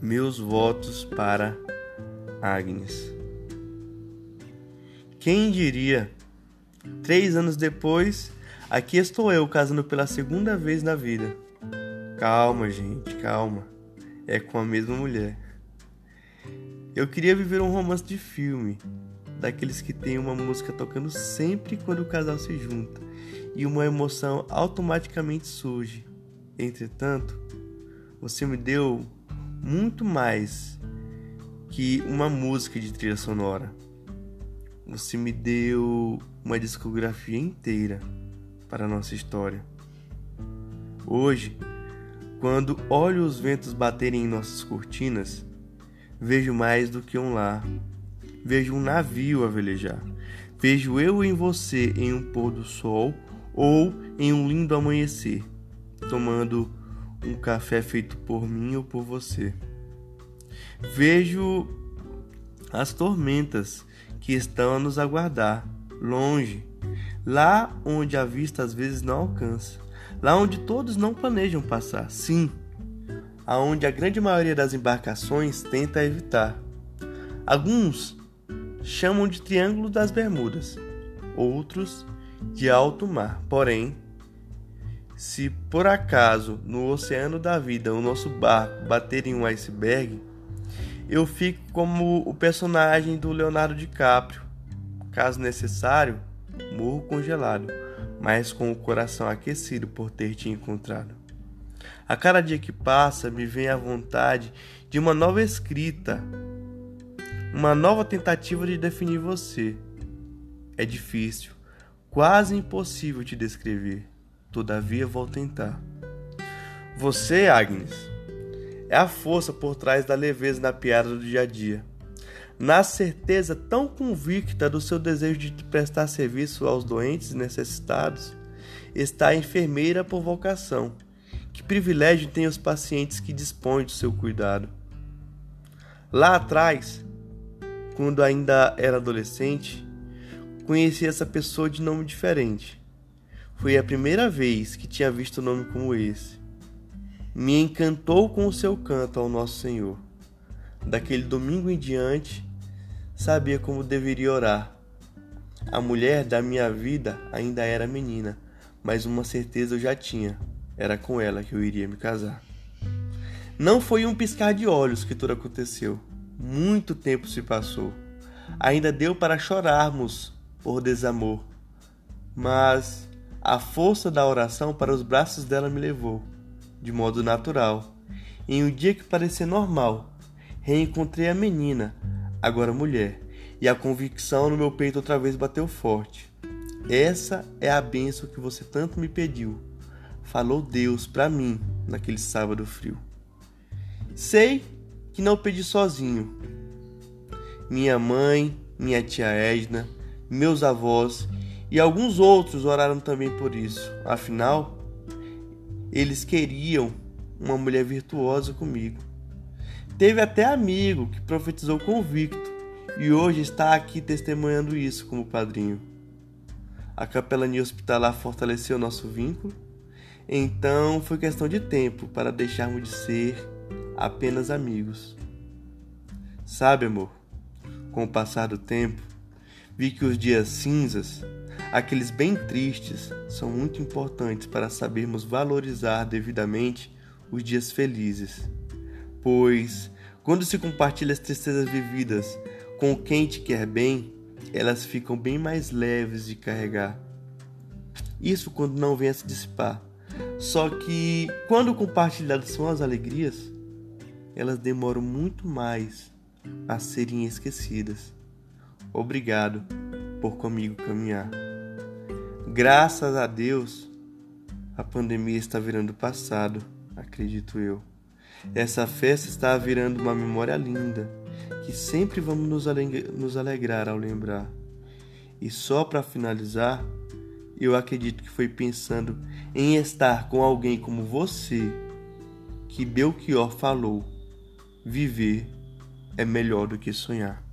meus votos para Agnes. Quem diria? Três anos depois, aqui estou eu casando pela segunda vez na vida. Calma, gente, calma. É com a mesma mulher. Eu queria viver um romance de filme, daqueles que tem uma música tocando sempre quando o casal se junta e uma emoção automaticamente surge. Entretanto, você me deu muito mais que uma música de trilha sonora. Você me deu uma discografia inteira para a nossa história. Hoje, quando olho os ventos baterem em nossas cortinas, vejo mais do que um lar. Vejo um navio a velejar. Vejo eu em você em um pôr do sol ou em um lindo amanhecer, tomando um café feito por mim ou por você. Vejo as tormentas que estão a nos aguardar, longe, lá onde a vista às vezes não alcança lá onde todos não planejam passar, sim, aonde a grande maioria das embarcações tenta evitar. Alguns chamam de Triângulo das Bermudas, outros de alto mar. Porém, se por acaso no oceano da vida o nosso barco bater em um iceberg, eu fico como o personagem do Leonardo DiCaprio. Caso necessário, morro congelado mas com o coração aquecido por ter te encontrado. A cada dia que passa, me vem a vontade de uma nova escrita, uma nova tentativa de definir você. É difícil, quase impossível te descrever, todavia vou tentar. Você, Agnes, é a força por trás da leveza na piada do dia a dia na certeza tão convicta do seu desejo de prestar serviço aos doentes necessitados, está a enfermeira por vocação. Que privilégio tem os pacientes que dispõem do seu cuidado. Lá atrás, quando ainda era adolescente, conheci essa pessoa de nome diferente. Foi a primeira vez que tinha visto nome como esse. Me encantou com o seu canto ao Nosso Senhor. Daquele domingo em diante, sabia como deveria orar. A mulher da minha vida ainda era menina, mas uma certeza eu já tinha: era com ela que eu iria me casar. Não foi um piscar de olhos que tudo aconteceu. Muito tempo se passou. Ainda deu para chorarmos por desamor. Mas a força da oração para os braços dela me levou, de modo natural. Em um dia que parecia normal, reencontrei a menina, agora mulher, e a convicção no meu peito outra vez bateu forte. Essa é a bênção que você tanto me pediu. Falou Deus para mim naquele sábado frio. Sei que não pedi sozinho. Minha mãe, minha tia Edna, meus avós e alguns outros oraram também por isso. Afinal, eles queriam uma mulher virtuosa comigo. Teve até amigo que profetizou convicto e hoje está aqui testemunhando isso como padrinho. A capelania hospitalar fortaleceu nosso vínculo, então foi questão de tempo para deixarmos de ser apenas amigos. Sabe, amor, com o passar do tempo, vi que os dias cinzas, aqueles bem tristes, são muito importantes para sabermos valorizar devidamente os dias felizes pois quando se compartilha as tristezas vividas com quem te quer bem, elas ficam bem mais leves de carregar. Isso quando não vem a se dissipar. Só que quando compartilhadas são as alegrias, elas demoram muito mais a serem esquecidas. Obrigado por comigo caminhar. Graças a Deus, a pandemia está virando passado, acredito eu. Essa festa está virando uma memória linda, que sempre vamos nos alegrar ao lembrar. E só para finalizar, eu acredito que foi pensando em estar com alguém como você que Belchior falou: viver é melhor do que sonhar.